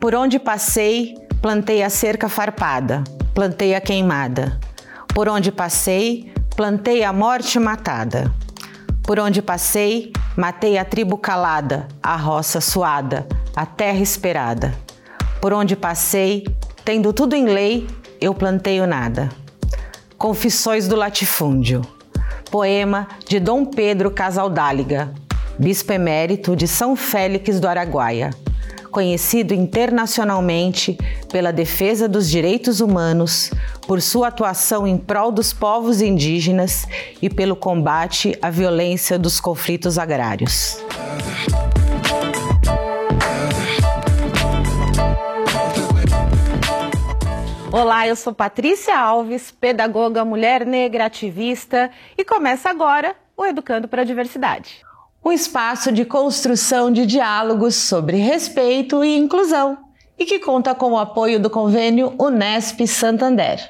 Por onde passei, plantei a cerca farpada, plantei a queimada. Por onde passei, plantei a morte matada. Por onde passei, matei a tribo calada, a roça suada, a terra esperada. Por onde passei, tendo tudo em lei, eu plantei o nada. Confissões do Latifúndio. Poema de Dom Pedro Casaldáliga, bispo emérito de São Félix do Araguaia conhecido internacionalmente pela defesa dos direitos humanos, por sua atuação em prol dos povos indígenas e pelo combate à violência dos conflitos agrários. Olá, eu sou Patrícia Alves, pedagoga, mulher negra, ativista, e começa agora o Educando para a Diversidade um espaço de construção de diálogos sobre respeito e inclusão e que conta com o apoio do convênio Unesp Santander.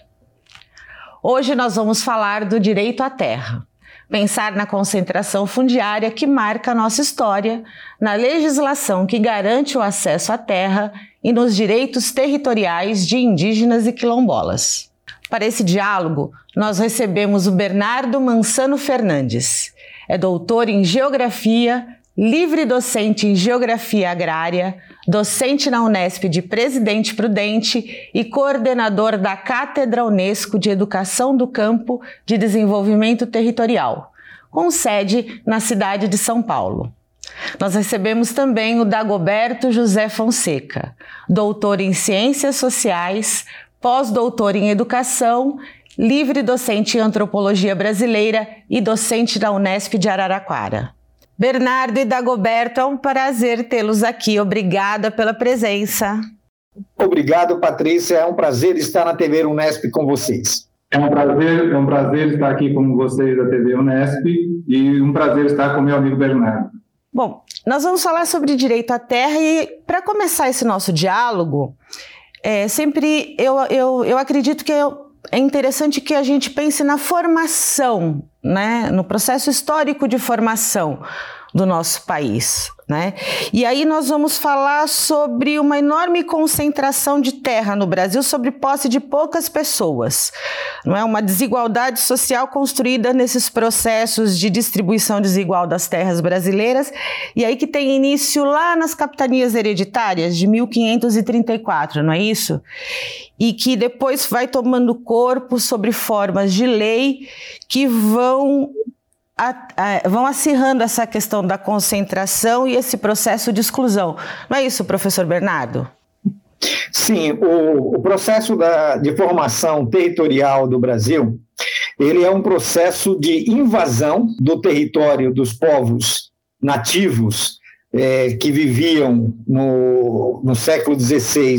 Hoje nós vamos falar do direito à terra, pensar na concentração fundiária que marca a nossa história, na legislação que garante o acesso à terra e nos direitos territoriais de indígenas e quilombolas. Para esse diálogo, nós recebemos o Bernardo Mansano Fernandes. É doutor em Geografia, livre docente em Geografia Agrária, docente na Unesp de Presidente Prudente e coordenador da Cátedra Unesco de Educação do Campo de Desenvolvimento Territorial, com sede na cidade de São Paulo. Nós recebemos também o Dagoberto José Fonseca, doutor em Ciências Sociais, pós-doutor em Educação livre docente em antropologia brasileira e docente da Unesp de Araraquara. Bernardo e Dagoberto, é um prazer tê-los aqui. Obrigada pela presença. Obrigado, Patrícia. É um prazer estar na TV Unesp com vocês. É um prazer, é um prazer estar aqui com vocês da TV Unesp e um prazer estar com meu amigo Bernardo. Bom, nós vamos falar sobre direito à terra e para começar esse nosso diálogo, é, sempre eu, eu, eu acredito que eu, é interessante que a gente pense na formação, né, no processo histórico de formação do nosso país. Né? E aí nós vamos falar sobre uma enorme concentração de terra no Brasil sobre posse de poucas pessoas. Não é uma desigualdade social construída nesses processos de distribuição desigual das terras brasileiras e aí que tem início lá nas capitanias hereditárias de 1534, não é isso? E que depois vai tomando corpo sobre formas de lei que vão a, a, vão acirrando essa questão da concentração e esse processo de exclusão. Não é isso, professor Bernardo? Sim, o, o processo da, de formação territorial do Brasil, ele é um processo de invasão do território dos povos nativos é, que viviam no, no século XVI,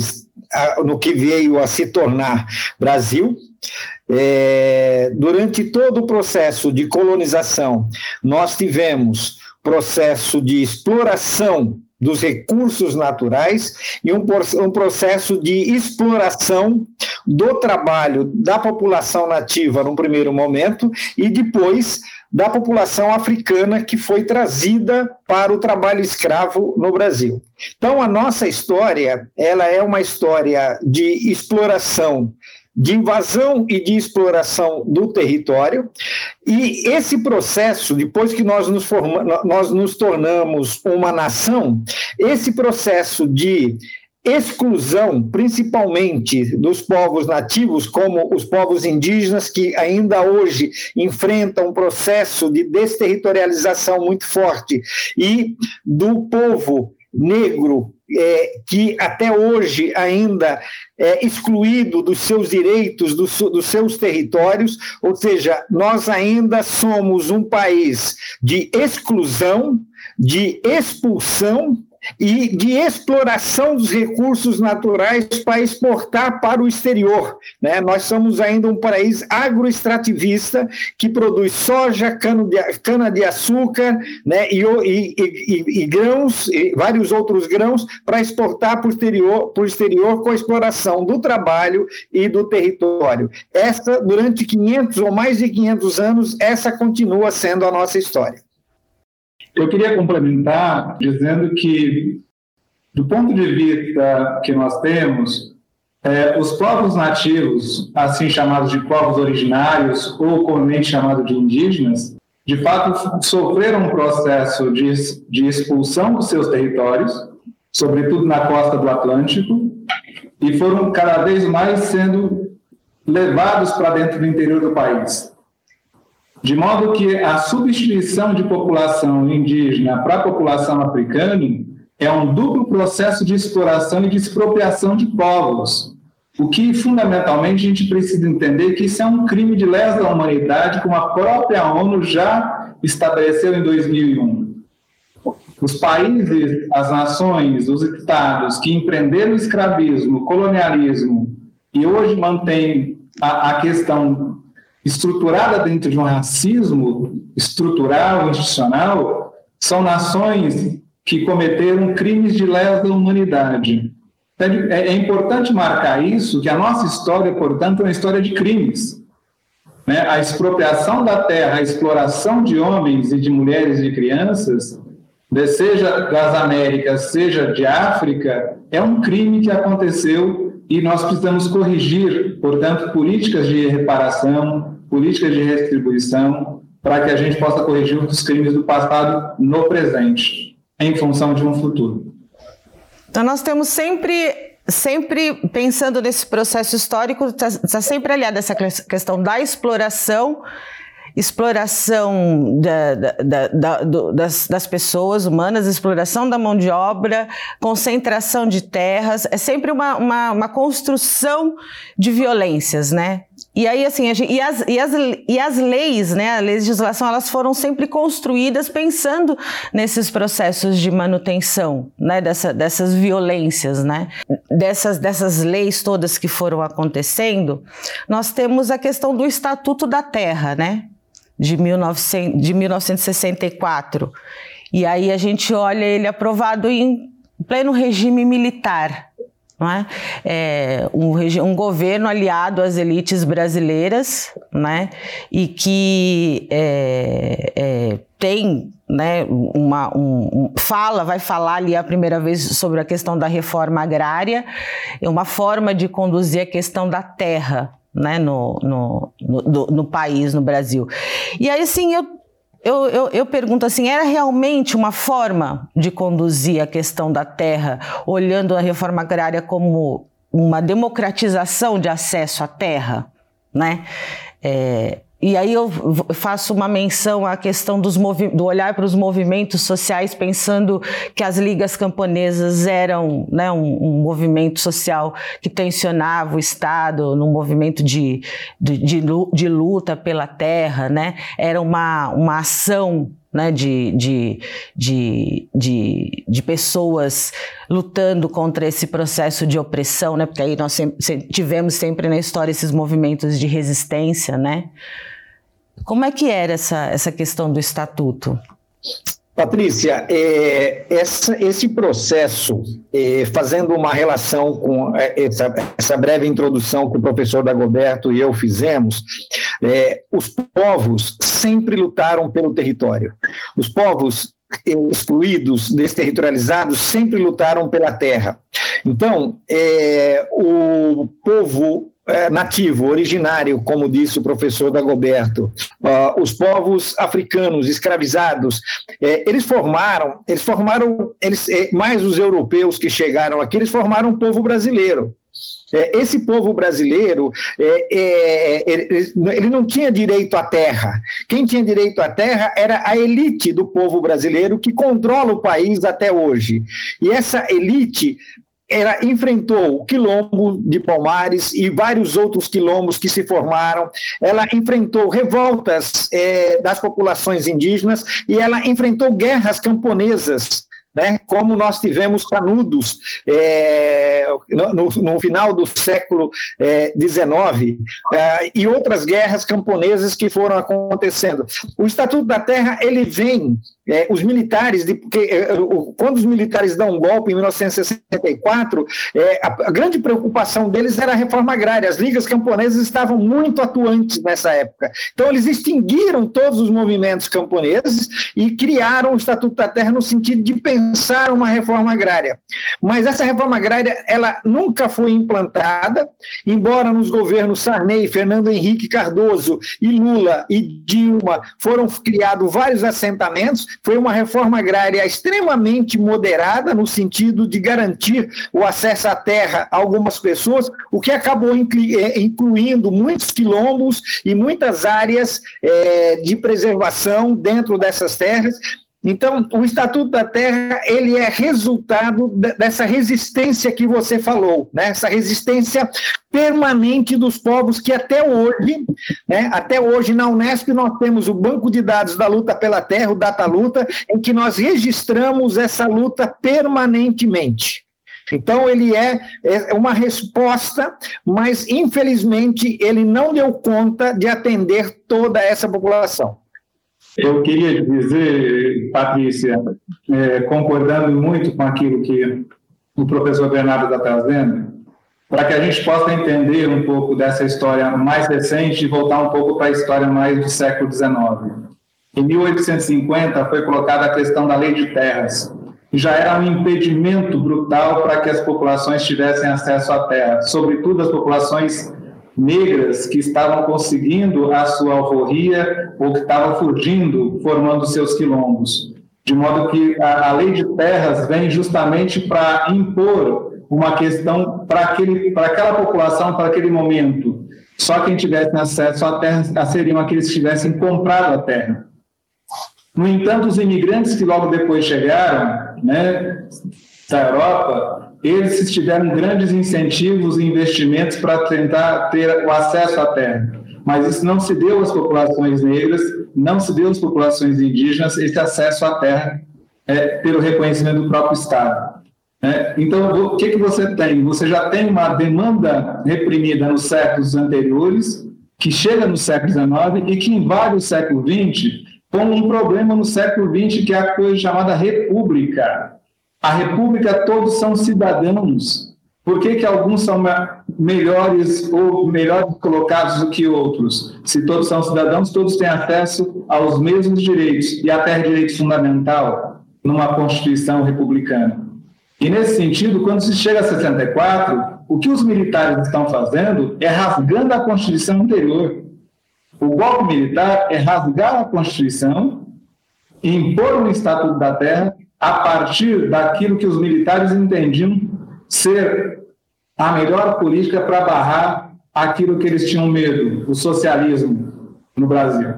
no que veio a se tornar Brasil, é, durante todo o processo de colonização, nós tivemos processo de exploração dos recursos naturais e um, um, processo de exploração do trabalho da população nativa no primeiro momento e depois da população africana que foi trazida para o trabalho escravo no Brasil. Então a nossa história, ela é uma história de exploração de invasão e de exploração do território. E esse processo, depois que nós nos, forma, nós nos tornamos uma nação, esse processo de exclusão, principalmente dos povos nativos, como os povos indígenas, que ainda hoje enfrentam um processo de desterritorialização muito forte, e do povo negro é, que até hoje ainda é excluído dos seus direitos, do, dos seus territórios, ou seja, nós ainda somos um país de exclusão, de expulsão e de exploração dos recursos naturais para exportar para o exterior. Né? Nós somos ainda um país agroextrativista que produz soja, cana-de-açúcar né? e, e, e, e, grãos, e vários outros grãos, para exportar para o exterior, exterior com a exploração do trabalho e do território. Essa, durante 500 ou mais de 500 anos, essa continua sendo a nossa história. Eu queria complementar dizendo que Do ponto de vista que nós temos, é, os povos nativos, assim chamados de povos originários ou comumente chamados de indígenas, de fato sofreram um processo de, de expulsão dos seus territórios, sobretudo na costa do Atlântico, e foram cada vez mais sendo levados para dentro do interior do país. De modo que a substituição de população indígena para população africana é um duplo processo de exploração e de expropriação de povos. O que, fundamentalmente, a gente precisa entender que isso é um crime de lesa da humanidade, como a própria ONU já estabeleceu em 2001. Os países, as nações, os estados que empreenderam o escravismo, o colonialismo e hoje mantêm a, a questão estruturada dentro de um racismo estrutural, institucional, são nações que cometeram crimes de lesa humanidade. É, é importante marcar isso, que a nossa história, portanto, é uma história de crimes. Né? A expropriação da terra, a exploração de homens e de mulheres e crianças, seja das Américas, seja de África, é um crime que aconteceu e nós precisamos corrigir, portanto, políticas de reparação, políticas de restribuição, para que a gente possa corrigir os crimes do passado no presente em função de um futuro. Então, nós temos sempre sempre pensando nesse processo histórico, está tá sempre aliada essa questão da exploração, exploração da, da, da, das, das, pessoas humanas, exploração da mão de obra, concentração de terras, é sempre uma, uma, uma construção de violências, né? E aí, assim, gente, e, as, e, as, e as leis, né, a legislação, elas foram sempre construídas pensando nesses processos de manutenção, né, dessa, dessas violências, né, dessas, dessas leis todas que foram acontecendo. Nós temos a questão do Estatuto da Terra, né, de, 1900, de 1964. E aí a gente olha ele aprovado em pleno regime militar, não é? é um, um, governo aliado às elites brasileiras, né? E que é, é, tem, né? Uma um, fala, vai falar ali a primeira vez sobre a questão da reforma agrária, é uma forma de conduzir a questão da terra, né? No, no, no, no país, no Brasil. E aí, sim, eu eu, eu, eu, pergunto assim: era realmente uma forma de conduzir a questão da terra, olhando a reforma agrária como uma democratização de acesso à terra? Né? É, e aí eu faço uma menção à questão do olhar para os movimentos sociais, pensando que as ligas camponesas eram né, um, um, movimento social que tensionava o Estado num movimento de, de, de, de luta pela terra, né? era uma, uma ação né, de, de, de, de, de, pessoas lutando contra esse processo de opressão, né, porque aí nós sempre, tivemos sempre na história esses movimentos de resistência, né? Como é que era essa, essa questão do estatuto? Patrícia, é, essa, esse processo, é, fazendo uma relação com é, essa, essa, breve introdução que o professor Dagoberto e eu fizemos, é, os povos sempre lutaram pelo território. Os povos é, excluídos, desterritorializados, sempre lutaram pela terra. Então, é, o povo é, nativo, originário, como disse o professor Dagoberto, uh, os povos africanos escravizados, é, eles formaram, eles formaram, eles, é, mais os europeus que chegaram aqui, eles formaram um povo brasileiro. É, esse povo brasileiro, ele não tinha direito à terra. Quem tinha direito à terra era a elite do povo brasileiro que controla o país até hoje. E essa elite ela enfrentou o quilombo de Palmares e vários outros quilombos que se formaram, ela enfrentou revoltas é, das populações indígenas e ela enfrentou guerras camponesas né, como nós tivemos Canudos, é, no, no final do século XIX, é, e outras guerras camponesas que foram acontecendo. O Estatuto da Terra ele vem é, os militares, de, porque, é, quando os militares dão um golpe em 1964, é, a, a, grande preocupação deles era a reforma agrária. As ligas camponesas estavam muito atuantes nessa época. Então, eles extinguiram todos os movimentos camponeses e criaram o Estatuto da Terra no sentido de pensar uma reforma agrária. Mas essa reforma agrária, ela nunca foi implantada, embora nos governos Sarney, Fernando Henrique Cardoso e Lula e Dilma foram criados vários assentamentos, foi uma reforma agrária extremamente moderada, no sentido de garantir o acesso à terra a algumas pessoas, o que acabou eh, incluindo muitos quilombos e muitas áreas é, de preservação dentro dessas terras, então, o Estatuto da Terra ele é resultado dessa resistência que você falou, né? essa resistência permanente dos povos que até hoje, né? até hoje na Unesp nós temos o banco de dados da luta pela terra, o Data Luta, em que nós registramos essa luta permanentemente. Então, ele é, é uma resposta, mas infelizmente ele não deu conta de atender toda essa população. Eu queria dizer, Patrícia, é, concordando muito com aquilo que o professor Bernardo está trazendo, para que a gente possa entender um pouco dessa história mais recente e voltar um pouco para a história mais do século XIX. Em 1850 foi colocada a questão da lei de terras, que já era um impedimento brutal para que as populações tivessem acesso à terra, sobretudo as populações negras que estavam conseguindo a sua alforria ou que estavam fugindo, formando seus quilombos. De modo que a, a lei de terras vem justamente para impor uma questão para aquela população, para aquele momento. Só quem tivesse acesso à terra seriam aqueles que tivessem comprado a terra. No entanto, os imigrantes que logo depois chegaram, né, da Europa, eles tiveram grandes incentivos e investimentos para tentar ter o acesso à terra. Mas isso não se deu às populações negras, não se deu às populações indígenas esse acesso à terra é, pelo reconhecimento do próprio Estado. É, então, o que, que você tem? Você já tem uma demanda reprimida nos séculos anteriores, que chega no século XIX e que invade o século XX, com um problema no século XX, que é a coisa chamada república. A República todos são cidadãos. Por que, que alguns são melhores ou melhores colocados do que outros? Se todos são cidadãos, todos têm acesso aos mesmos direitos e até direito fundamental numa Constituição republicana. E nesse sentido, quando se chega a 64, o que os militares estão fazendo é rasgando a Constituição anterior. O golpe militar é rasgar a Constituição, impor um Estatuto da Terra a partir daquilo que os militares entendiam ser a melhor política para barrar aquilo que eles tinham medo, o socialismo no Brasil.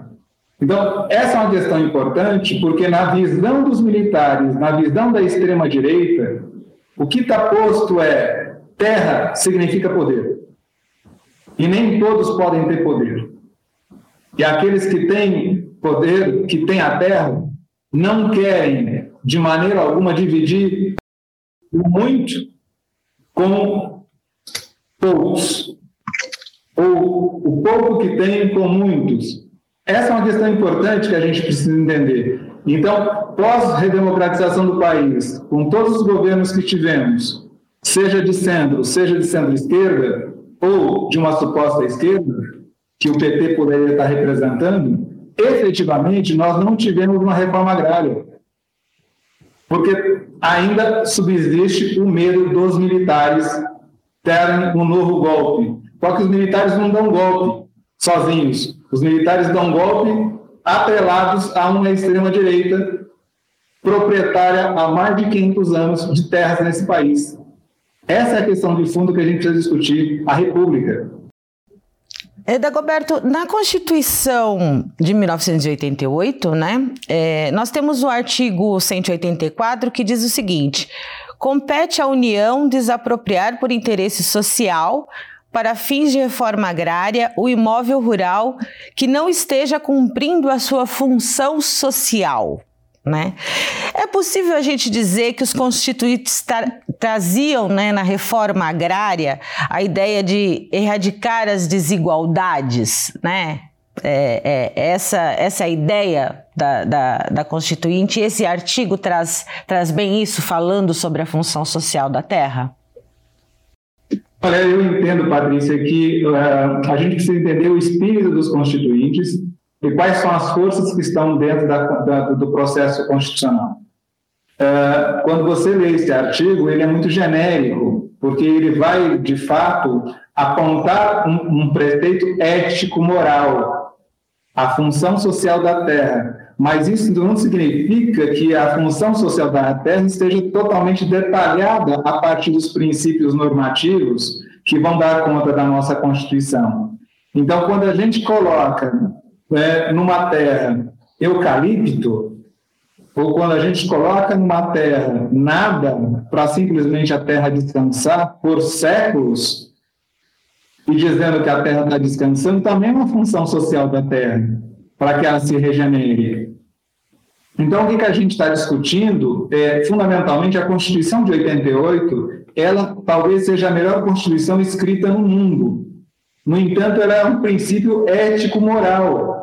Então, essa é uma questão importante, porque na visão dos militares, na visão da extrema-direita, o que está posto é terra significa poder. E nem todos podem ter poder. E aqueles que têm poder, que têm a terra, não querem de maneira alguma dividir muito com poucos, ou o pouco que tem com muitos. Essa é uma questão importante que a gente precisa entender. Então, pós-redemocratização do país, com todos os governos que tivemos, seja de centro, seja de centro-esquerda, ou de uma suposta esquerda, que o PT poderia estar representando, efetivamente nós não tivemos uma reforma agrária porque ainda subsiste o medo dos militares terem um novo golpe. Só que os militares não dão golpe sozinhos. Os militares dão golpe atrelados a uma extrema-direita proprietária há mais de 500 anos de terras nesse país. Essa é a questão de fundo que a gente precisa discutir, a República. É, Dagoberto, na Constituição de 1988, né, é, nós temos o artigo 184 que diz o seguinte: compete à União desapropriar por interesse social, para fins de reforma agrária, o imóvel rural que não esteja cumprindo a sua função social. Né? É possível a gente dizer que os constituintes tra traziam né, na reforma agrária a ideia de erradicar as desigualdades, né? É, é, essa, essa ideia da, da, da Constituinte, esse artigo traz, traz bem isso, falando sobre a função social da terra? Olha, eu entendo, Patrícia, que uh, a gente precisa entender o espírito dos constituintes e quais são as forças que estão dentro da, da, do processo constitucional. Uh, quando você lê esse artigo, ele é muito genérico, porque ele vai, de fato, apontar um, um preceito ético-moral, a função social da terra. Mas isso não significa que a função social da terra esteja totalmente detalhada a partir dos princípios normativos que vão dar conta da nossa Constituição. Então, quando a gente coloca né, numa terra eucalipto, ou quando a gente coloca numa terra nada para simplesmente a terra descansar por séculos, e dizendo que a terra está descansando, também é uma função social da terra, para que ela se regenere. Então, o que, que a gente está discutindo é, fundamentalmente, a Constituição de 88, ela talvez seja a melhor Constituição escrita no mundo. No entanto, ela é um princípio ético-moral.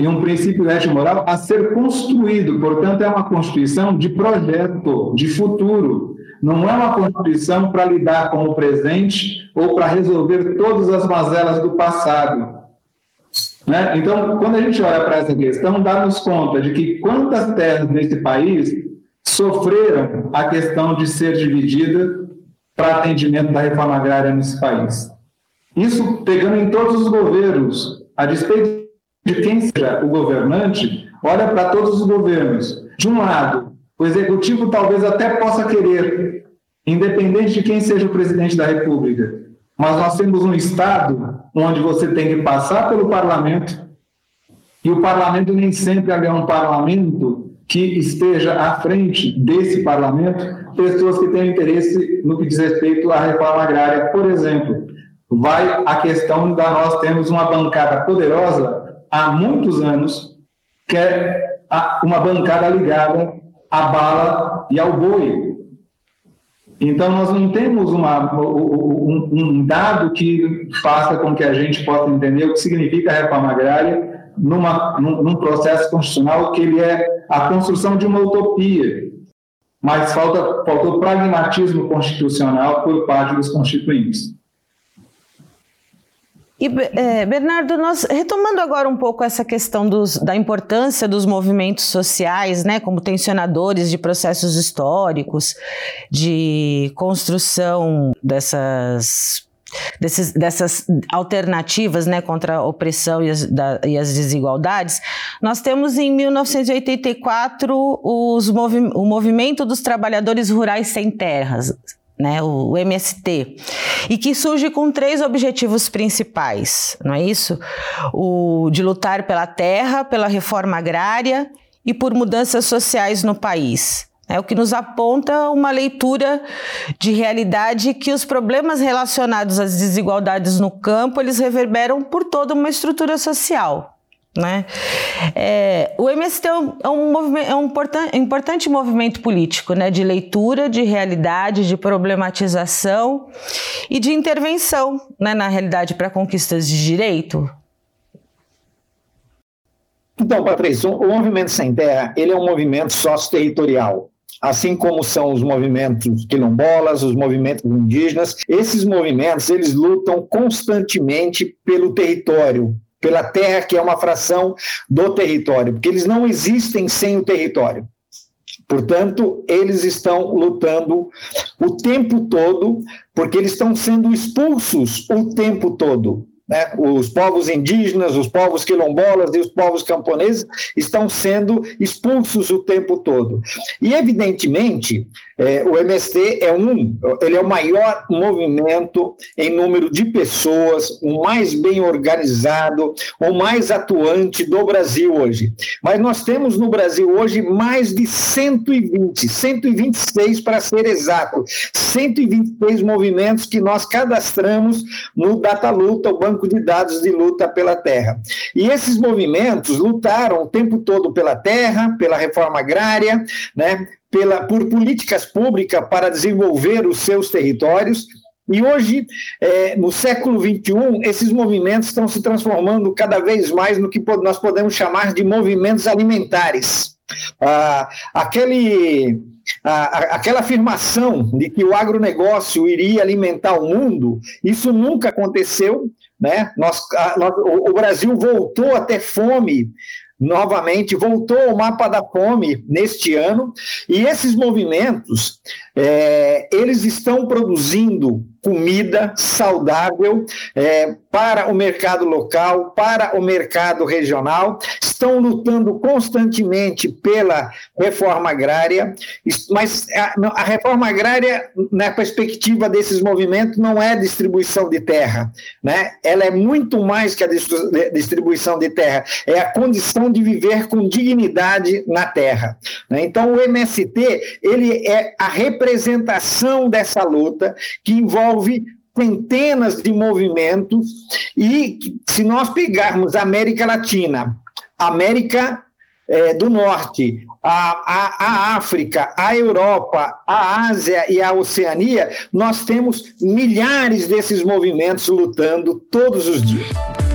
E um princípio ético-moral a ser construído. Portanto, é uma Constituição de projeto, de futuro. Não é uma Constituição para lidar com o presente ou para resolver todas as mazelas do passado. Né? Então, quando a gente olha para essa questão, dá-nos conta de que quantas terras nesse país sofreram a questão de ser dividida para atendimento da reforma agrária nesse país. Isso pegando em todos os governos, a despeito de quem seja o governante, olha para todos os governos. De um lado, o executivo talvez até possa querer, independente de quem seja o presidente da República, mas nós temos um Estado onde você tem que passar pelo parlamento, e o parlamento nem sempre é um parlamento que esteja à frente desse parlamento pessoas que têm interesse no que diz respeito à reforma agrária. Por exemplo, vai a questão da nós temos uma bancada poderosa há muitos anos, que é uma bancada ligada à bala e ao boi. Então, nós não temos uma, um, um, dado que faça com que a gente possa entender o que significa a reforma agrária numa, num, num processo constitucional que ele é a construção de uma utopia. Mas falta, faltou pragmatismo constitucional por parte dos constituintes. E, é, Bernardo, nós retomando agora um pouco essa questão dos, da importância dos movimentos sociais, né, como tensionadores de processos históricos, de construção dessas Desses, dessas alternativas né, contra a opressão e as, da, e as desigualdades, nós temos em 1984 os movi o Movimento dos Trabalhadores Rurais Sem Terras, né, o, MST, e que surge com três objetivos principais, não é isso? O de lutar pela terra, pela reforma agrária e por mudanças sociais no país. É o que nos aponta uma leitura de realidade que os problemas relacionados às desigualdades no campo eles reverberam por toda uma estrutura social. Né? É, o MST é um, é um, é importante movimento político né? de leitura de realidade, de problematização e de intervenção né? na realidade para conquistas de direito. Então, Patrícia, o movimento sem terra ele é um movimento sócio-territorial assim como são os movimentos quilombolas, os movimentos indígenas. Esses movimentos, eles lutam constantemente pelo território, pela terra, que é uma fração do território, porque eles não existem sem o território. Portanto, eles estão lutando o tempo todo, porque eles estão sendo expulsos o tempo todo. Né? Os povos indígenas, os povos quilombolas e os povos camponeses estão sendo expulsos o tempo todo. E, evidentemente, É, o MST é um, ele é o maior movimento em número de pessoas, o mais bem organizado, o mais atuante do Brasil hoje. Mas nós temos no Brasil hoje mais de 120, 126 para ser exato, 126 movimentos que nós cadastramos no Data Luta, o banco de dados de luta pela terra. E esses movimentos lutaram o tempo todo pela terra, pela reforma agrária, né, pela, por políticas públicas para desenvolver os seus territórios. E hoje, é, no século XXI, esses movimentos estão se transformando cada vez mais no que nós podemos chamar de movimentos alimentares. Ah, aquele, ah, aquela afirmação de que o agronegócio iria alimentar o mundo, isso nunca aconteceu. Né? Nós, a, nós, o, o Brasil voltou a ter fome novamente, voltou ao mapa da fome neste ano, e esses movimentos, é, eles estão produzindo comida saudável é, para o mercado local, para o mercado regional, estão lutando constantemente pela reforma agrária, mas a, a, reforma agrária, na perspectiva desses movimentos, não é distribuição de terra, né? ela é muito mais que a distribuição de terra, é a condição de viver com dignidade na terra. Né? Então, o MST ele é a representação dessa luta que envolve envolve centenas de movimentos e se nós pegarmos a América Latina, América é, do Norte, a, a, a, África, a Europa, a Ásia e a Oceania, nós temos milhares desses movimentos lutando todos os dias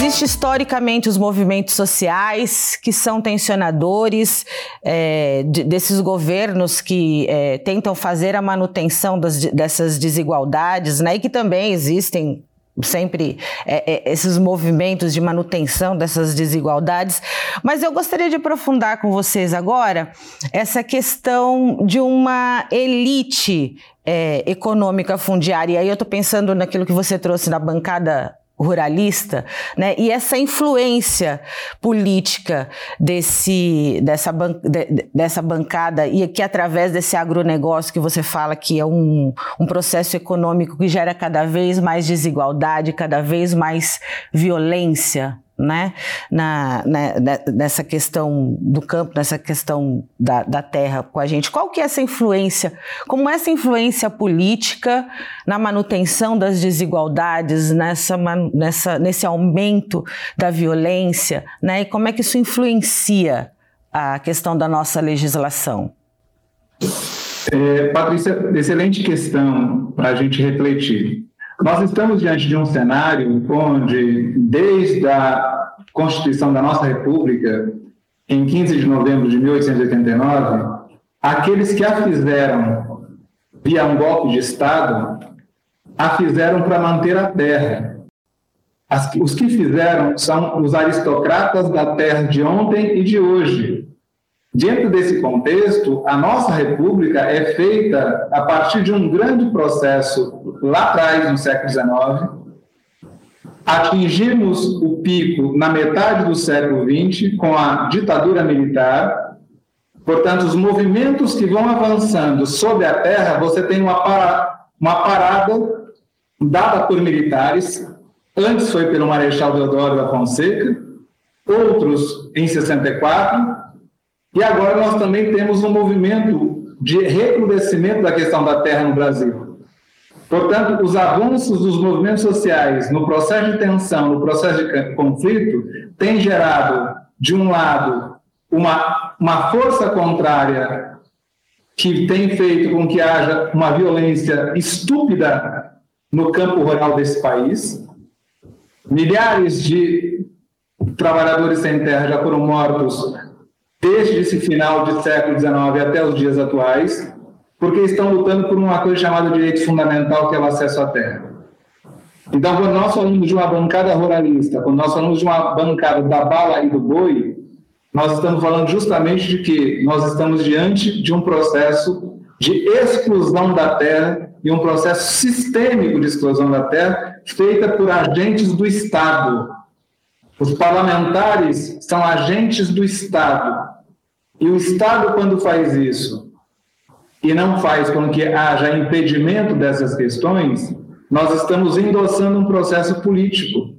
existe historicamente os movimentos sociais que são tensionadores é, de, desses governos que é, tentam fazer a manutenção das, dessas desigualdades, né? E que também existem sempre é, é, esses movimentos de manutenção dessas desigualdades. Mas eu gostaria de aprofundar com vocês agora essa questão de uma elite é, econômica fundiária. E aí eu estou pensando naquilo que você trouxe na bancada ruralista, né? E essa influência política desse, dessa, ban de, dessa bancada e que através desse agronegócio que você fala que é um, um processo econômico que gera cada vez mais desigualdade, cada vez mais violência, né, na, na, nessa questão do campo, nessa questão da, da terra com a gente. Qual que é essa influência? Como essa influência política na manutenção das desigualdades, nessa, nessa, nesse aumento da violência, né, e como é que isso influencia a questão da nossa legislação? É, Patrícia, excelente questão para a gente refletir. Nós estamos diante de um cenário onde, desde a Constituição da nossa República, em 15 de novembro de 1889, aqueles que a fizeram via um golpe de Estado, a fizeram para manter a terra. As, os que fizeram são os aristocratas da terra de ontem e de hoje, Dentro desse contexto, a nossa república é feita a partir de um grande processo lá atrás, no século XIX. Atingimos o pico na metade do século XX com a ditadura militar. Portanto, os movimentos que vão avançando sobre a terra, você tem uma, para, uma parada dada por militares. Antes foi pelo Marechal Deodoro da Fonseca, outros em 64 e agora nós também temos um movimento de recrudescimento da questão da terra no Brasil. Portanto, os avanços dos movimentos sociais no processo de tensão, no processo de conflito, têm gerado, de um lado, uma, uma força contrária que tem feito com que haja uma violência estúpida no campo rural desse país. Milhares de trabalhadores sem terra já foram mortos desde esse final do século XIX até os dias atuais, porque estão lutando por uma coisa chamada direito fundamental, que é o acesso à terra. Então, quando nós falamos de uma bancada ruralista, quando nós falamos de uma bancada da bala e do boi, nós estamos falando justamente de que nós estamos diante de um processo de exclusão da terra e um processo sistêmico de exclusão da terra feita por agentes do Estado. Os parlamentares são agentes do Estado E o Estado, quando faz isso, e não faz com que haja impedimento dessas questões, nós estamos endossando um processo político.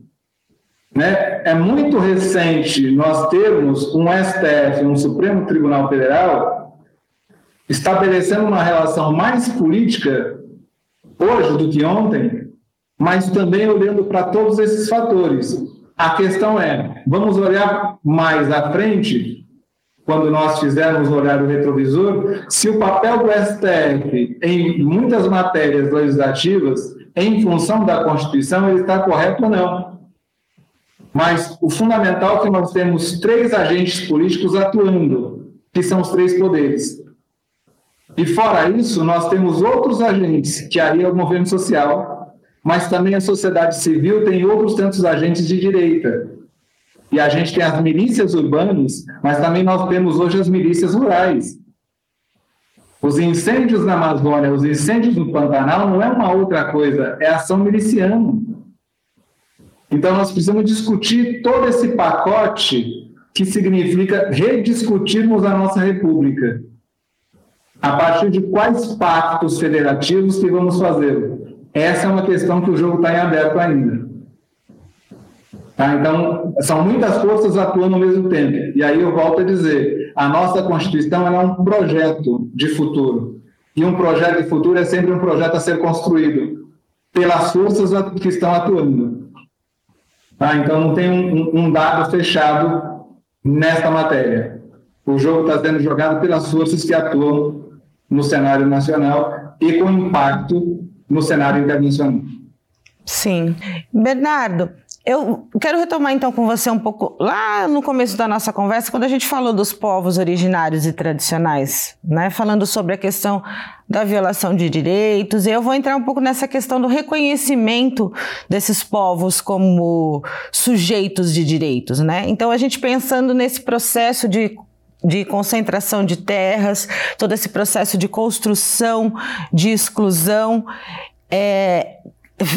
Né? É muito recente nós termos um STF, um Supremo Tribunal Federal, estabelecendo uma relação mais política hoje do que ontem, mas também olhando para todos esses fatores. A questão é: vamos olhar mais à frente, quando nós fizermos olhar o retrovisor, se o papel do STF em muitas matérias legislativas, em função da Constituição, ele está correto ou não. Mas o fundamental é que nós temos três agentes políticos atuando, que são os três poderes. E fora isso, nós temos outros agentes, que aí é o movimento social, mas também a sociedade civil tem outros tantos agentes de direita. E a gente tem as milícias urbanas, mas também nós temos hoje as milícias rurais. Os incêndios na Amazônia, os incêndios no Pantanal não é uma outra coisa, é ação miliciana. Então nós precisamos discutir todo esse pacote que significa rediscutirmos a nossa república. A partir de quais pactos federativos que vamos fazer? Essa é uma questão que o jogo está em aberto ainda. Tá? Então, são muitas forças atuando ao mesmo tempo. E aí eu volto a dizer, a nossa Constituição é um projeto de futuro. E um projeto de futuro é sempre um projeto a ser construído pelas forças que estão atuando. Tá? Então, não tem um, um dado fechado nesta matéria. O jogo está sendo jogado pelas forças que atuam no cenário nacional e com impacto no cenário internacional. Sim. Bernardo, eu quero retomar então com você um pouco lá no começo da nossa conversa, quando a gente falou dos povos originários e tradicionais, né? Falando sobre a questão da violação de direitos, eu vou entrar um pouco nessa questão do reconhecimento desses povos como sujeitos de direitos, né? Então a gente pensando nesse processo de de concentração de terras, todo esse processo de construção, de exclusão. É,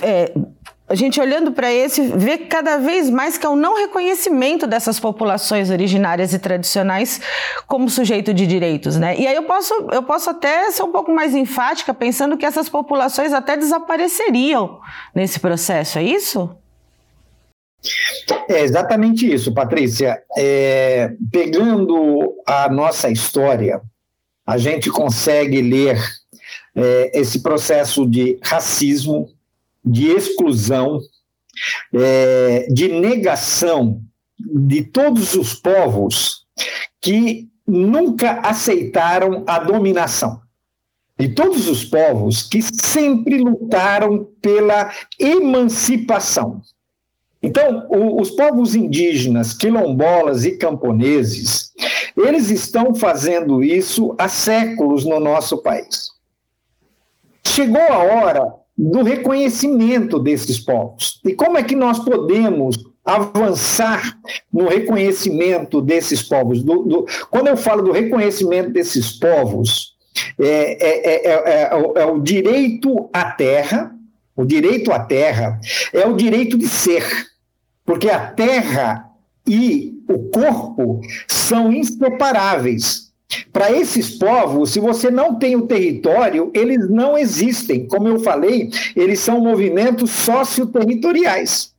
é, a gente olhando para esse, vê cada vez mais que é o não reconhecimento dessas populações originárias e tradicionais como sujeito de direitos, né? E aí eu posso, eu posso até ser um pouco mais enfática, pensando que essas populações até desapareceriam nesse processo, é isso? É exatamente isso, Patrícia. É, pegando a nossa história, a gente consegue ler é, esse processo de racismo, de exclusão, é, de negação de todos os povos que nunca aceitaram a dominação. De todos os povos que sempre lutaram pela emancipação. Então, o, os povos indígenas, quilombolas e camponeses, eles estão fazendo isso há séculos no nosso país. Chegou a hora do reconhecimento desses povos. E como é que nós podemos avançar no reconhecimento desses povos? Do, do, quando eu falo do reconhecimento desses povos, é, é, é, é, o direito à terra, o direito à terra é o direito de ser. Porque a terra e o corpo são inseparáveis. Para esses povos, se você não tem o território, eles não existem. Como eu falei, eles são movimentos socioterritoriais.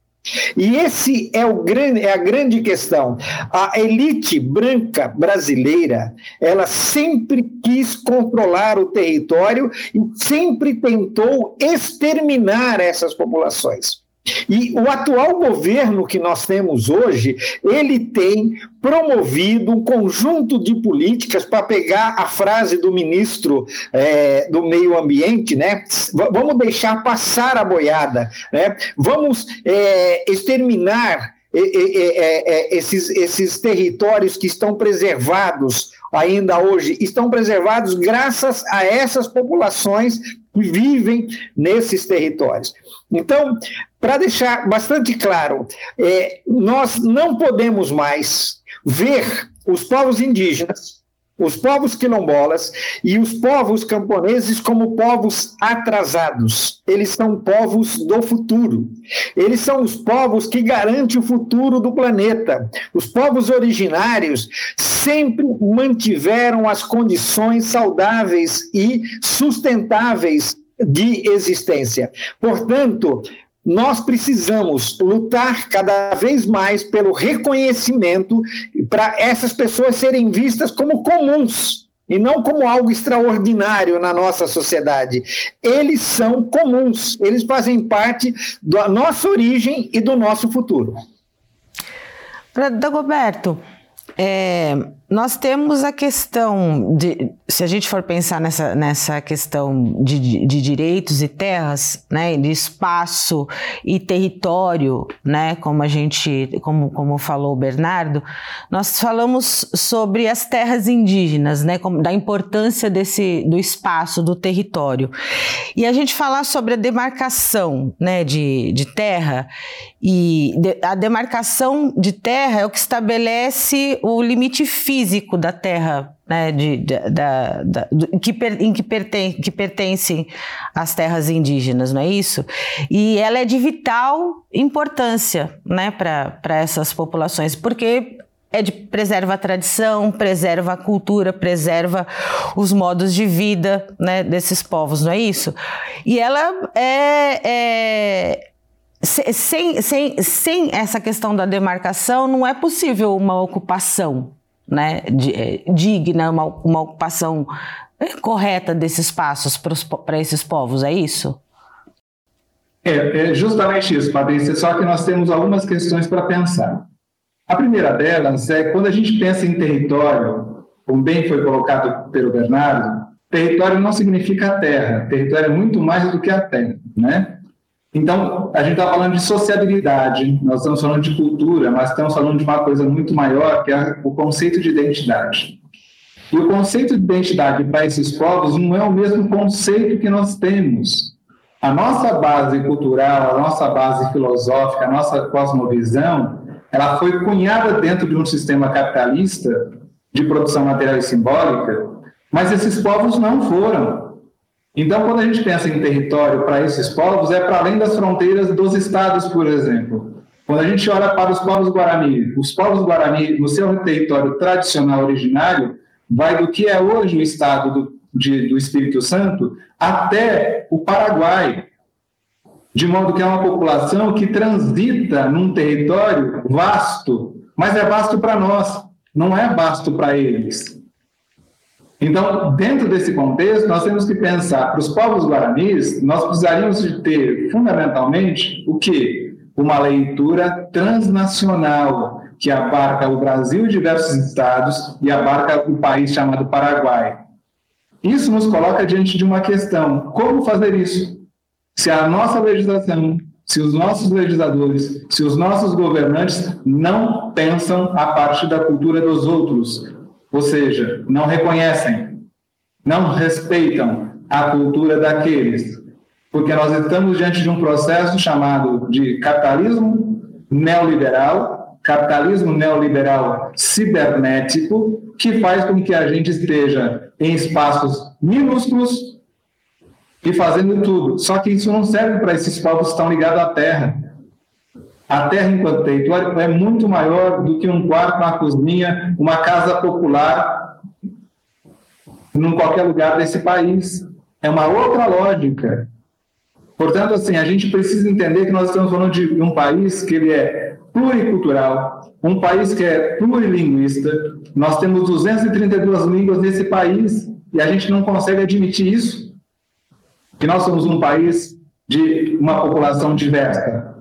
E esse é, o grande, é a grande questão. A elite branca brasileira, ela sempre quis controlar o território e sempre tentou exterminar essas populações. E o atual governo que nós temos hoje, ele tem promovido um conjunto de políticas para pegar a frase do ministro é, do Meio Ambiente, né? Vamos deixar passar a boiada, né? Vamos é, exterminar é, esses, esses territórios que estão preservados ainda hoje, estão preservados graças a essas populações que vivem nesses territórios. Então, para deixar bastante claro, é, nós não podemos mais ver os povos indígenas os povos quilombolas e os povos camponeses como povos atrasados. Eles são povos do futuro. Eles são os povos que garantem o futuro do planeta. Os povos originários sempre mantiveram as condições saudáveis e sustentáveis de existência. Portanto, nós precisamos lutar cada vez mais pelo reconhecimento para essas pessoas serem vistas como comuns e não como algo extraordinário na nossa sociedade. Eles são comuns, eles fazem parte da nossa origem e do nosso futuro. Dagoberto, é, nós temos a questão de, se a gente for pensar nessa, nessa questão de, de direitos e terras, né, de espaço e território, né, como a gente, como, como falou o Bernardo, nós falamos sobre as terras indígenas, né, como, da importância desse, do espaço, do território. E a gente falar sobre a demarcação, né, de, de terra, e de, a demarcação de terra é o que estabelece o limite físico físico da terra, né, de, de da, da, do, que per, em que, perten, que pertencem as terras indígenas, não é isso? E ela é de vital importância né, para essas populações, porque é de, preserva a tradição, preserva a cultura, preserva os modos de vida né, desses povos, não é isso? E ela é, é sem, sem, sem essa questão da demarcação, não é possível uma ocupação né, é, digna, uma, uma ocupação é, correta desses espaços para esses povos, é isso? É, é justamente isso, Patrícia, só que nós temos algumas questões para pensar. A primeira delas é quando a gente pensa em território, como bem foi colocado pelo Bernardo, território não significa terra, território é muito mais do que a terra, né? Então, a gente está falando de sociabilidade, nós estamos falando de cultura, mas estamos falando de uma coisa muito maior, que é o conceito de identidade. E o conceito de identidade para esses povos não é o mesmo conceito que nós temos. A nossa base cultural, a nossa base filosófica, a nossa cosmovisão, ela foi cunhada dentro de um sistema capitalista de produção material e simbólica, mas esses povos não foram. Então, quando a gente pensa em território para esses povos, é para além das fronteiras dos estados, por exemplo. Quando a gente olha para os povos guarani, os povos guarani, no seu território tradicional originário, vai do que é hoje o estado do, de, do Espírito Santo até o Paraguai. De modo que é uma população que transita num território vasto, mas é vasto para nós, não é vasto para eles. Então, dentro desse contexto, nós temos que pensar, para os povos guaranis, nós precisaríamos de ter, fundamentalmente, o quê? Uma leitura transnacional, que abarca o Brasil e diversos estados e abarca o país chamado Paraguai. Isso nos coloca diante de uma questão: como fazer isso? Se a nossa legislação, se os nossos legisladores, se os nossos governantes não pensam a parte da cultura dos outros, ou seja, não reconhecem, não respeitam a cultura daqueles, porque nós estamos diante de um processo chamado de capitalismo neoliberal, capitalismo neoliberal cibernético, que faz com que a gente esteja em espaços minúsculos e fazendo tudo. Só que isso não serve para esses povos que estão ligados à terra. A terra enquanto território é muito maior do que um quarto, uma cozinha, uma casa popular em qualquer lugar desse país. É uma outra lógica. Portanto, assim, a gente precisa entender que nós estamos falando de um país que ele é pluricultural, um país que é plurilinguista. Nós temos 232 línguas nesse país e a gente não consegue admitir isso. Que nós somos um país de uma população diversa.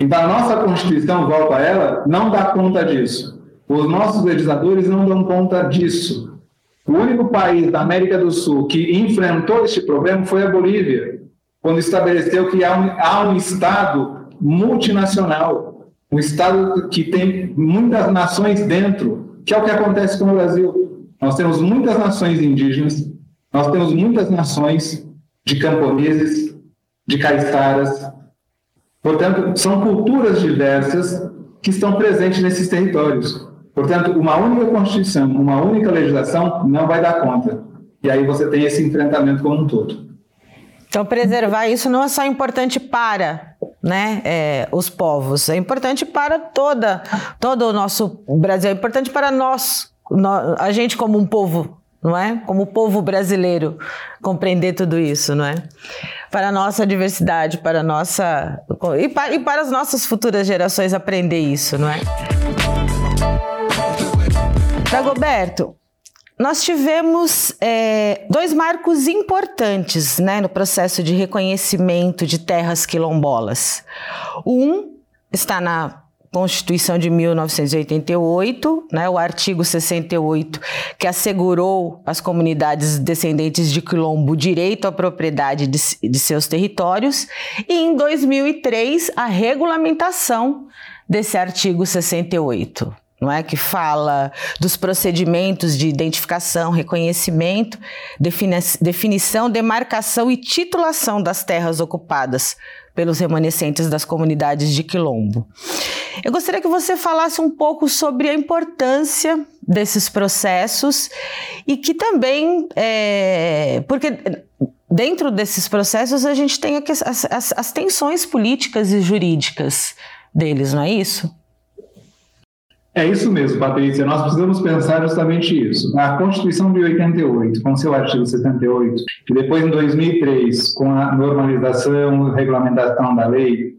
Então, a nossa Constituição, volta a ela, não dá conta disso. Os nossos legisladores não dão conta disso. O único país da América do Sul que enfrentou este problema foi a Bolívia, quando estabeleceu que há um, há um Estado multinacional, um Estado que tem muitas nações dentro, que é o que acontece com o Brasil. Nós temos muitas nações indígenas, nós temos muitas nações de camponeses, de caiçaras, Portanto, são culturas diversas que estão presentes nesses territórios. Portanto, uma única Constituição, uma única legislação não vai dar conta. E aí você tem esse enfrentamento como um todo. Então, preservar isso não é só importante para né, é, os povos, é importante para toda, todo o nosso Brasil, é importante para nós, a gente como um povo, não é? Como povo brasileiro, compreender tudo isso, não é? Para a nossa diversidade, para nossa. E para, e para as nossas futuras gerações aprender isso, não é? Dagoberto, nós tivemos é, dois marcos importantes né, no processo de reconhecimento de terras quilombolas. Um está na Constituição de 1988, né, o artigo 68, que assegurou às comunidades descendentes de quilombo o direito à propriedade de, de seus territórios, e em 2003 a regulamentação desse artigo 68 não é que fala dos procedimentos de identificação, reconhecimento, definição, demarcação e titulação das terras ocupadas pelos remanescentes das comunidades de Quilombo. Eu gostaria que você falasse um pouco sobre a importância desses processos e que também, é, porque dentro desses processos a gente tem as, as, as tensões políticas e jurídicas deles, não é isso? É isso mesmo, Patrícia. Nós precisamos pensar justamente isso. A Constituição de 88, com seu artigo 78, e depois em 2003, com a normalização e regulamentação da lei,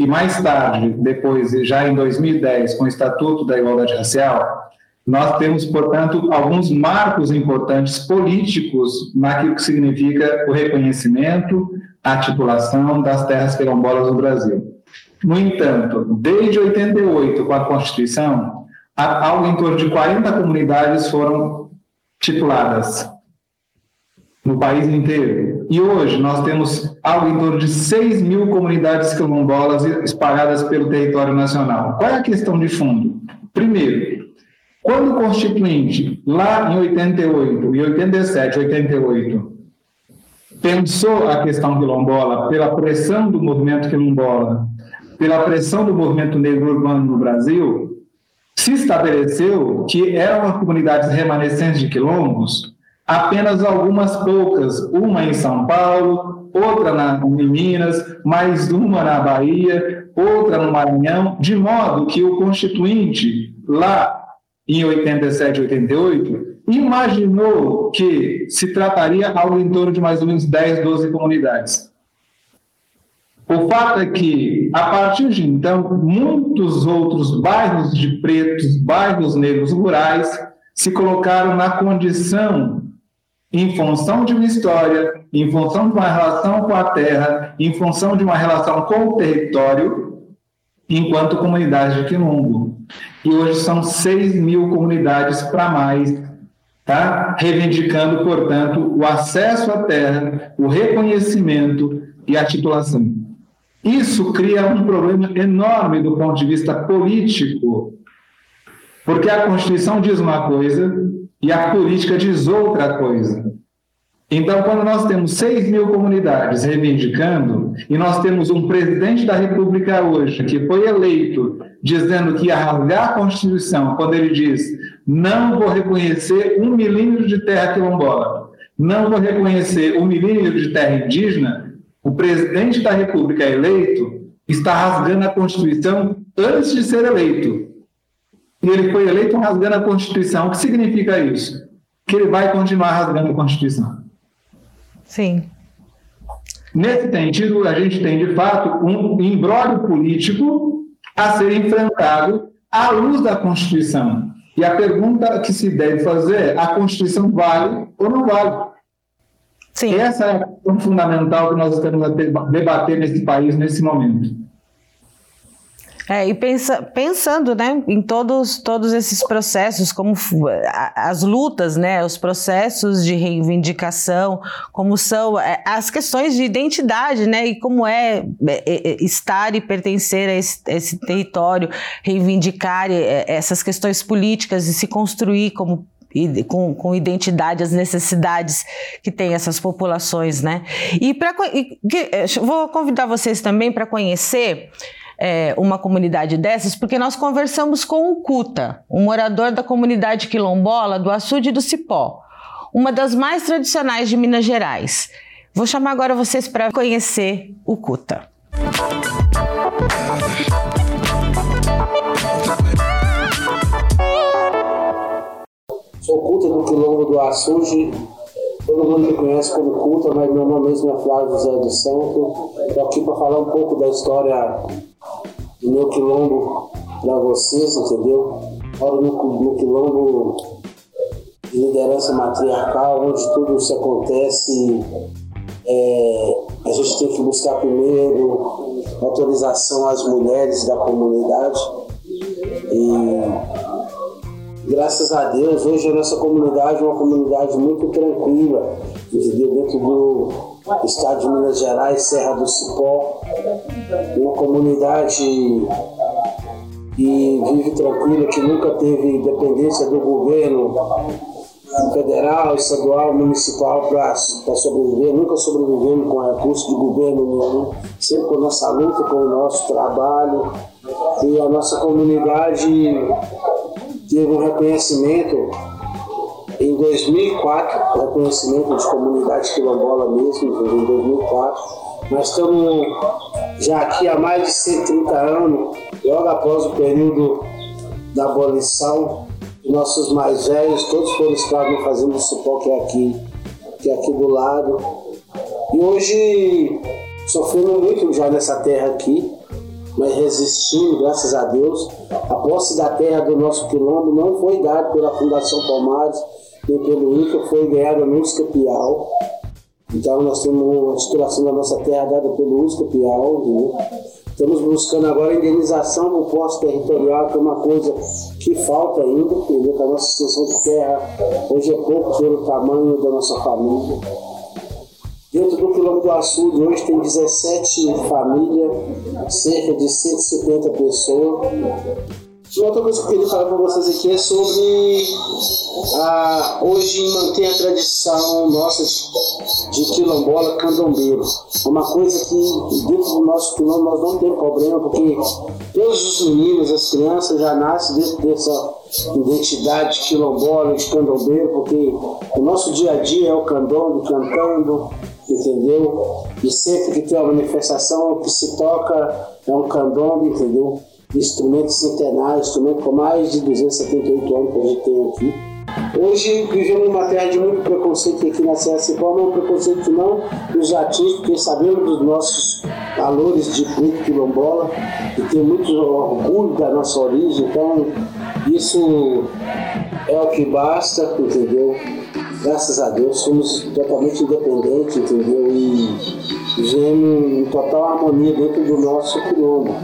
e mais tarde, depois, já em 2010, com o Estatuto da Igualdade Racial, nós temos, portanto, alguns marcos importantes políticos naquilo que significa o reconhecimento, a titulação das terras quilombolas no Brasil. No entanto, desde 88, com a Constituição, algo em torno de 40 comunidades foram tituladas no país inteiro. E hoje nós temos algo em torno de 6 mil comunidades quilombolas espalhadas pelo território nacional. Qual é a questão de fundo? Primeiro, quando o Constituinte, lá em 88, e 87, 88, pensou a questão quilombola pela pressão do movimento quilombola, pela pressão do movimento negro urbano no Brasil, se estabeleceu que eram comunidades remanescentes de quilombos, apenas algumas poucas, uma em São Paulo, outra na, em Minas, mais uma na Bahia, outra no Maranhão, de modo que o Constituinte, lá em 87, 88, imaginou que se trataria algo em torno de mais ou menos 10, 12 comunidades. O fato é que, a partir de então, muitos outros bairros de pretos, bairros negros rurais, se colocaram na condição, em função de uma história, em função de uma relação com a terra, em função de uma relação com o território, enquanto comunidade de quilombo. E hoje são 6 mil comunidades para mais, tá? reivindicando, portanto, o acesso à terra, o reconhecimento e a titulação. Isso cria um problema enorme do ponto de vista político, porque a Constituição diz uma coisa e a política diz outra coisa. Então, quando nós temos 6 mil comunidades reivindicando, e nós temos um presidente da República hoje que foi eleito dizendo que ia rasgar a Constituição, quando ele diz: não vou reconhecer um milímetro de terra quilombola, não vou reconhecer um milímetro de terra indígena, o presidente da República eleito está rasgando a Constituição antes de ser eleito. E ele foi eleito rasgando a Constituição. O que significa isso? Que ele vai continuar rasgando a Constituição. Sim. Nesse sentido, a gente tem, de fato, um imbróglio político a ser enfrentado à luz da Constituição. E a pergunta que se deve fazer é: a Constituição vale ou não vale? Sim. Essa é a questão fundamental que nós estamos a debater nesse país nesse momento. É, e pensa, pensando né, em todos, todos esses processos, como as lutas, né, os processos de reivindicação, como são é, as questões de identidade, né, e como é, é, é estar e pertencer a esse, a esse território, reivindicar essas questões políticas e se construir como com, com identidade as necessidades que tem essas populações, né? E para vou convidar vocês também para conhecer é, uma comunidade dessas? Porque nós conversamos com o Cuta, um morador da comunidade quilombola do Açude do Cipó, uma das mais tradicionais de Minas Gerais. Vou chamar agora vocês para conhecer o Cuta. Sou Cuta do Quilombo do Açude, todo mundo me conhece como Cuta, mas meu nome mesmo é Flávio José do Santo. Estou aqui para falar um pouco da história do meu quilombo para vocês, entendeu? Moro no quilombo de liderança matriarcal, onde tudo isso acontece. É, a gente tem que buscar primeiro autorização às mulheres da comunidade. E graças a Deus, hoje a nossa comunidade é uma comunidade muito tranquila, entendeu? Dentro do estado de Minas Gerais, Serra do Cipó, uma comunidade que vive tranquila, que nunca teve dependência do governo federal, estadual, municipal para sobreviver, nunca sobrevivendo com recursos de governo nenhum, sempre com a nossa luta, com o nosso trabalho. E a nossa comunidade teve um reconhecimento em 2004, reconhecimento de comunidade quilombola mesmo, em 2004. Nós estamos já aqui há mais de 130 anos, logo após o período da abolição, nossos mais velhos, todos foram escravos no Fazenda do Cipó, que é aqui, que é aqui do lado. E hoje sofrendo muito já nessa terra aqui, mas resistindo, graças a Deus. A posse da terra do nosso quilombo não foi dada pela Fundação Palmares, nem pelo INCA, foi ganhada no Piau. Então nós temos uma titulação da nossa terra dada pelo Piau. Né? Estamos buscando agora a indenização do posto territorial, que é uma coisa que falta ainda, entendeu? Que a nossa extensão de terra hoje é pouco pelo tamanho da nossa família. Dentro do Açude hoje tem 17 famílias, cerca de 150 pessoas. Outra coisa que eu queria falar para vocês aqui é sobre a, hoje manter a tradição nossa de quilombola candombeiro. É uma coisa que dentro do nosso quilombo nós não temos problema, porque todos os meninos, as crianças já nascem dentro dessa identidade quilombola, de candombeiro, porque o nosso dia a dia é o candombe cantando, entendeu? E sempre que tem uma manifestação, o que se toca é um candombe, entendeu? Instrumento centenário, instrumento com mais de 278 anos que a gente tem aqui. Hoje vivemos uma terra de muito preconceito aqui na Cipó, mas é um preconceito não nos atinge, porque sabemos dos nossos valores de preto quilombola e tem muito orgulho da nossa origem, então isso é o que basta, entendeu? Graças a Deus, somos totalmente independentes, entendeu? E vivemos em total harmonia dentro do nosso quilombo.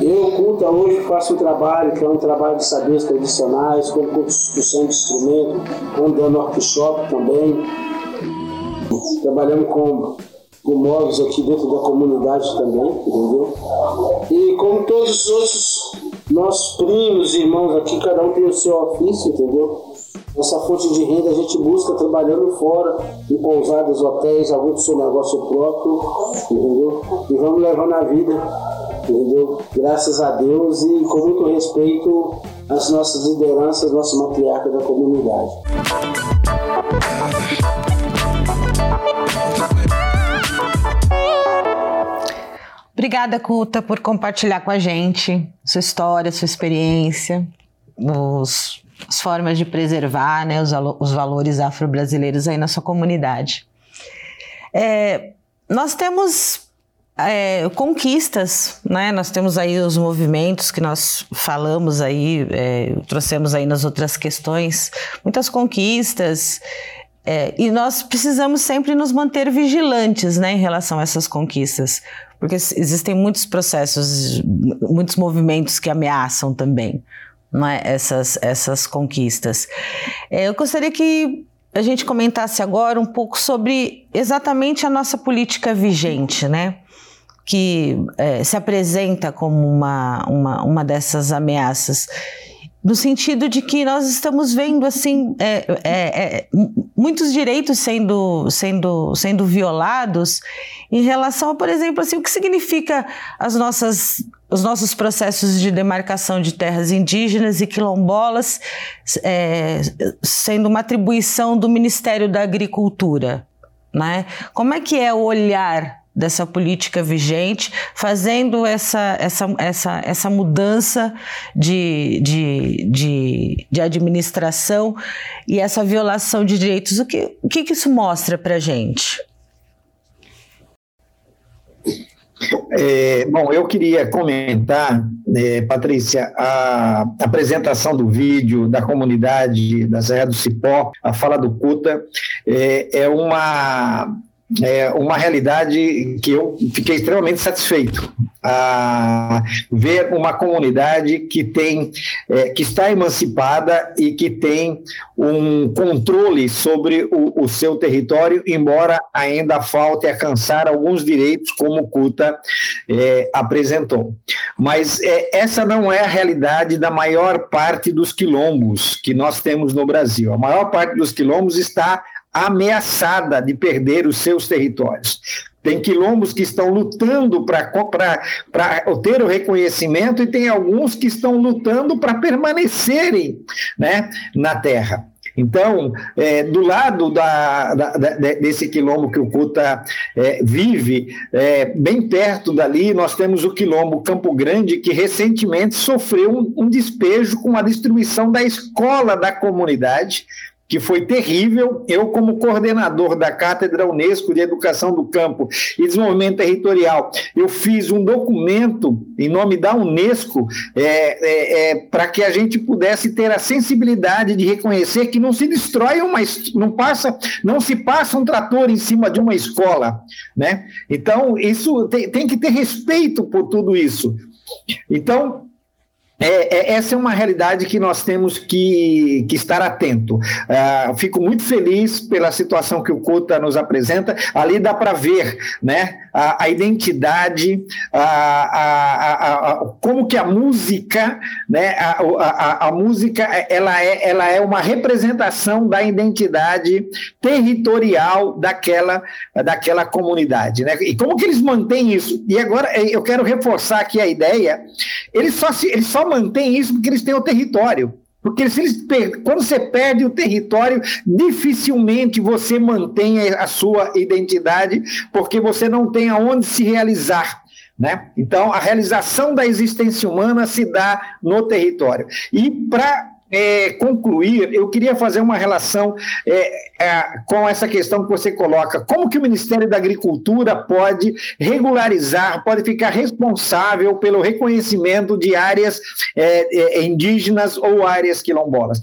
Eu, Culta, hoje faço um trabalho que é um trabalho de saberes tradicionais, como construção de instrumento, como dando workshop também. Trabalhamos com, com móveis aqui dentro da comunidade também, entendeu? E como todos os outros nossos primos e irmãos aqui, cada um tem o seu ofício, entendeu? Essa fonte de renda a gente busca trabalhando fora, em pousadas, hotéis, algum seu negócio próprio, entendeu? E vamos levando a vida, entendeu? Graças a Deus e com muito respeito às nossas lideranças, nossa matriarca da comunidade. Obrigada, Cuta, por compartilhar com a gente sua história, sua experiência, os as formas de preservar né, os, os valores afro-brasileiros aí na sua comunidade. É, nós temos é, conquistas, né? Nós temos aí os movimentos que nós falamos aí, é, trouxemos aí nas outras questões, muitas conquistas. É, e nós precisamos sempre nos manter vigilantes né, em relação a essas conquistas, porque existem muitos processos, muitos movimentos que ameaçam também é? essas, essas conquistas. É, eu gostaria que a gente comentasse agora um pouco sobre exatamente a nossa política vigente, né? que é, se apresenta como uma, uma, uma dessas ameaças. No sentido de que nós estamos vendo assim é, é, é, muitos direitos sendo, sendo, sendo violados em relação a, por exemplo, assim, o que significa as nossas os nossos processos de demarcação de terras indígenas e quilombolas é, sendo uma atribuição do Ministério da Agricultura, né? Como é que é o olhar dessa política vigente, fazendo essa, essa, essa, essa mudança de, de, de, de administração e essa violação de direitos. O que, o que, isso mostra para a gente? É, bom, eu queria comentar, é, Patrícia, a apresentação do vídeo da comunidade da Serra do Cipó, a fala do Cuta, é, é uma é uma realidade que eu fiquei extremamente satisfeito a ver uma comunidade que tem é, que está emancipada e que tem um controle sobre o, o, seu território, embora ainda falte alcançar alguns direitos, como o Cuta é, apresentou. Mas é, essa não é a realidade da maior parte dos quilombos que nós temos no Brasil. A maior parte dos quilombos está ameaçada de perder os seus territórios. Tem quilombos que estão lutando para ter o reconhecimento e tem alguns que estão lutando para permanecerem né, na terra. Então, é, do lado da, da, desse quilombo que o Cuta é, vive, é, bem perto dali, nós temos o quilombo Campo Grande, que recentemente sofreu um, um despejo com a destruição da escola da comunidade, que foi terrível. Eu, como coordenador da Cátedra Unesco de Educação do Campo e Desenvolvimento Territorial, eu fiz um documento em nome da Unesco é, é, é, para que a gente pudesse ter a sensibilidade de reconhecer que não se destrói uma, não passa, não se passa um trator em cima de uma escola, né? Então isso tem, tem que ter respeito por tudo isso. Então é, é, essa é uma realidade que nós temos que, que estar atento. Uh, fico muito feliz pela situação que o CUTA nos apresenta. Ali dá para ver né, a, a identidade, a, a, como que a música, né, a, música ela é, ela é uma representação da identidade territorial daquela, daquela comunidade. Né? E como que eles mantêm isso? E agora eu quero reforçar aqui a ideia, eles só, se, eles só mantêm isso porque eles têm o território. Porque se eles quando você perde o território, dificilmente você mantém a sua identidade, porque você não tem aonde se realizar. Né? Então, a realização da existência humana se dá no território. E para é, concluir, eu queria fazer uma relação é, é, com essa questão que você coloca. Como que o Ministério da Agricultura pode regularizar, pode ficar responsável pelo reconhecimento de áreas é, é, indígenas ou áreas quilombolas?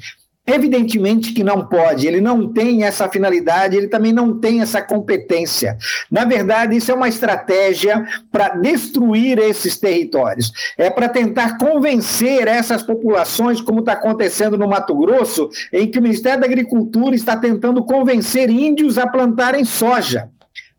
Evidentemente que não pode, ele não tem essa finalidade, ele também não tem essa competência. Na verdade, isso é uma estratégia para destruir esses territórios. É para tentar convencer essas populações, como está acontecendo no Mato Grosso, em que o Ministério da Agricultura está tentando convencer índios a plantarem soja.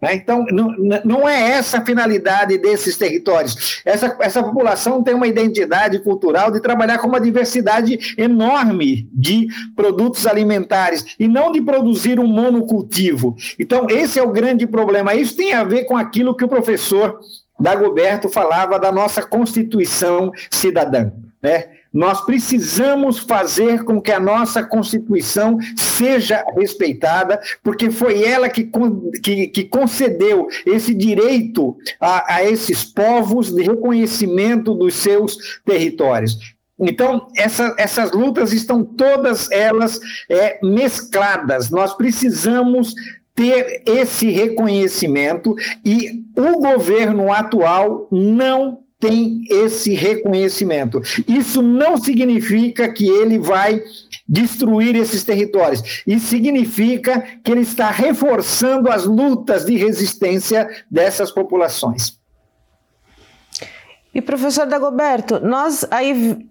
Né? Então, não, não é essa a finalidade desses territórios. Essa, essa população tem uma identidade cultural de trabalhar com uma diversidade enorme de produtos alimentares e não de produzir um monocultivo. Então, esse é o grande problema. Isso tem a ver com aquilo que o professor Dagoberto falava da nossa Constituição cidadã. Né? Nós precisamos fazer com que a nossa Constituição seja respeitada, porque foi ela que, que, que concedeu esse direito a, a esses povos de reconhecimento dos seus territórios. Então, essa, essas lutas estão todas elas é, mescladas. Nós precisamos ter esse reconhecimento e o governo atual não tem esse reconhecimento. Isso não significa que ele vai destruir esses territórios. Isso significa que ele está reforçando as lutas de resistência dessas populações. E professor Dagoberto, nós aí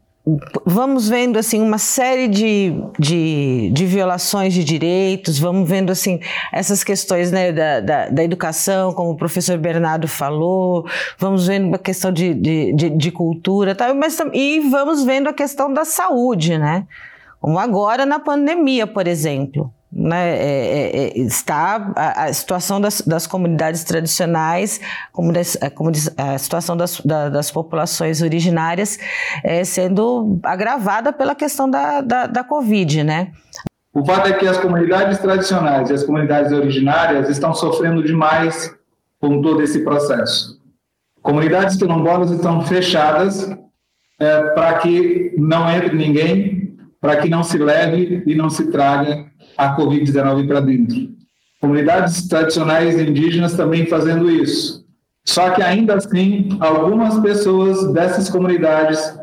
vamos vendo assim uma série de, de, de, violações de direitos, vamos vendo assim essas questões né, da, da, da, educação, como o professor Bernardo falou, vamos vendo a questão de, de, de, de cultura, tá? Mas, e vamos vendo a questão da saúde, né? Como agora na pandemia, por exemplo né, é, é, é, está a, a situação das, das, comunidades tradicionais, como, como a situação das, da, das populações originárias é, sendo agravada pela questão da, da, da Covid, né? O fato é que as comunidades tradicionais e as comunidades originárias estão sofrendo demais com todo esse processo. Comunidades quilombolas estão fechadas é, para que não entre ninguém, para que não se leve e não se traga a Covid-19 para dentro. Comunidades tradicionais indígenas também fazendo isso. Só que ainda assim, algumas pessoas dessas comunidades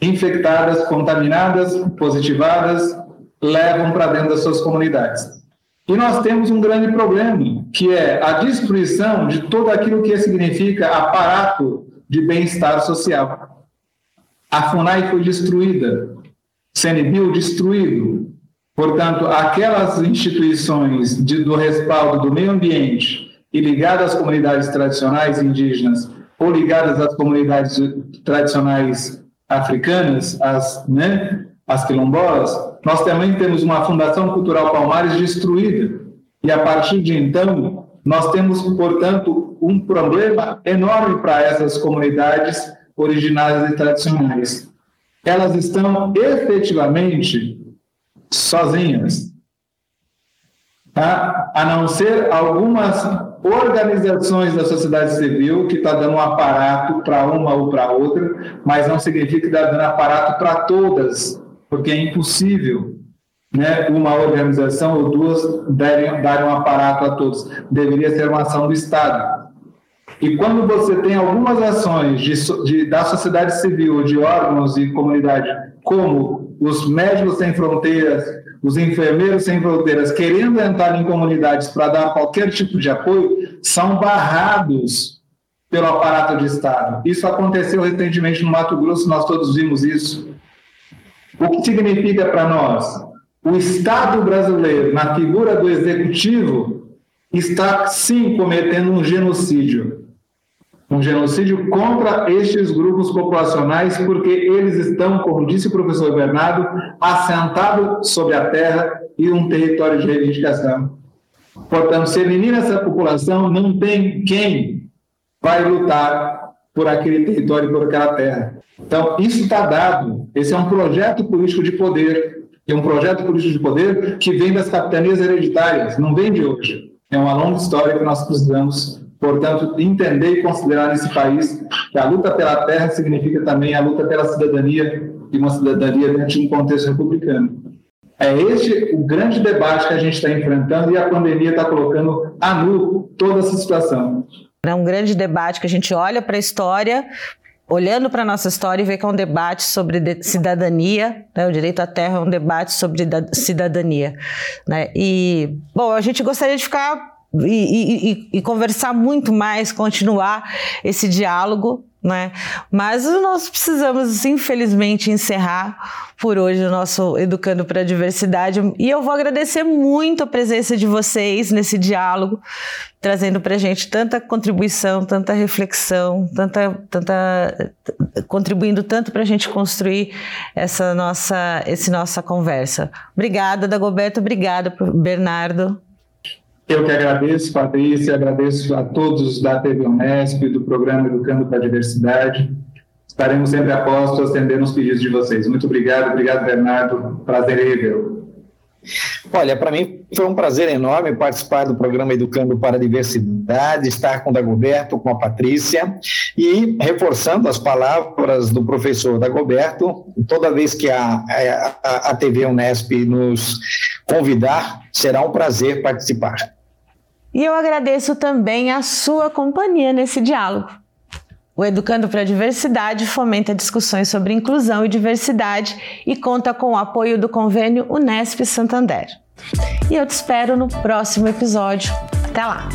infectadas, contaminadas, positivadas, levam para dentro das suas comunidades. E nós temos um grande problema, que é a destruição de tudo aquilo que significa aparato de bem-estar social. A FUNAI foi destruída, CNBio destruído, Portanto, aquelas instituições de, do respaldo do meio ambiente e ligadas às comunidades tradicionais indígenas ou ligadas às comunidades tradicionais africanas, as, né, as quilombolas, nós também temos uma Fundação Cultural Palmares destruída. E a partir de então, nós temos, portanto, um problema enorme para essas comunidades originárias e tradicionais. Elas estão efetivamente sozinhas, tá? a não ser algumas organizações da sociedade civil que está dando um aparato para uma ou para outra, mas não significa que está dando aparato para todas, porque é impossível né, uma organização ou duas darem, darem um aparato a todos. Deveria ser uma ação do Estado. E quando você tem algumas ações de, de, da sociedade civil, de órgãos e comunidade, como os médicos sem fronteiras, os enfermeiros sem fronteiras, querendo entrar em comunidades para dar qualquer tipo de apoio, são barrados pelo aparato de Estado. Isso aconteceu recentemente no Mato Grosso, nós todos vimos isso. O que significa para nós? O Estado brasileiro, na figura do executivo, está sim cometendo um genocídio um genocídio contra estes grupos populacionais, porque eles estão, como disse o professor Bernardo, assentados sobre a terra e um território de reivindicação. Portanto, se elimina essa população, não tem quem vai lutar por aquele território, por aquela terra. Então, isso está dado. Esse é um projeto político de poder. É um projeto político de poder que vem das capitanias hereditárias, não vem de hoje. É uma longa história que nós precisamos Portanto, entender e considerar nesse país que a luta pela terra significa também a luta pela cidadania e uma cidadania dentro de um contexto republicano. É este o grande debate que a gente está enfrentando e a pandemia está colocando a nu toda essa situação. É um grande debate que a gente olha para a história, olhando para a nossa história e vê que é um debate sobre cidadania, né? o direito à terra é um debate sobre cidadania. Né? E, bom, a gente gostaria de ficar e, e, e, conversar muito mais, continuar esse diálogo, né? Mas nós precisamos, infelizmente, encerrar por hoje o nosso Educando para a Diversidade. E eu vou agradecer muito a presença de vocês nesse diálogo, trazendo para a gente tanta contribuição, tanta reflexão, tanta, tanta contribuindo tanto para a gente construir essa nossa, esse nossa conversa. Obrigada, Dagoberto. Obrigada, Bernardo. Eu que agradeço, Patrícia, agradeço a todos da TV Unesp, do programa Educando para a Diversidade. Estaremos sempre a posto atendendo os pedidos de vocês. Muito obrigado, obrigado, Bernardo. Prazer aí, Olha, para mim foi um prazer enorme participar do programa Educando para a Diversidade, estar com o Dagoberto, com a Patrícia e reforçando as palavras do professor Dagoberto, toda vez que a, a, a TV Unesp nos convidar, será um prazer participar. E eu agradeço também a sua companhia nesse diálogo. O Educando para a Diversidade fomenta discussões sobre inclusão e diversidade e conta com o apoio do convênio Unesp Santander. E eu te espero no próximo episódio. Até lá!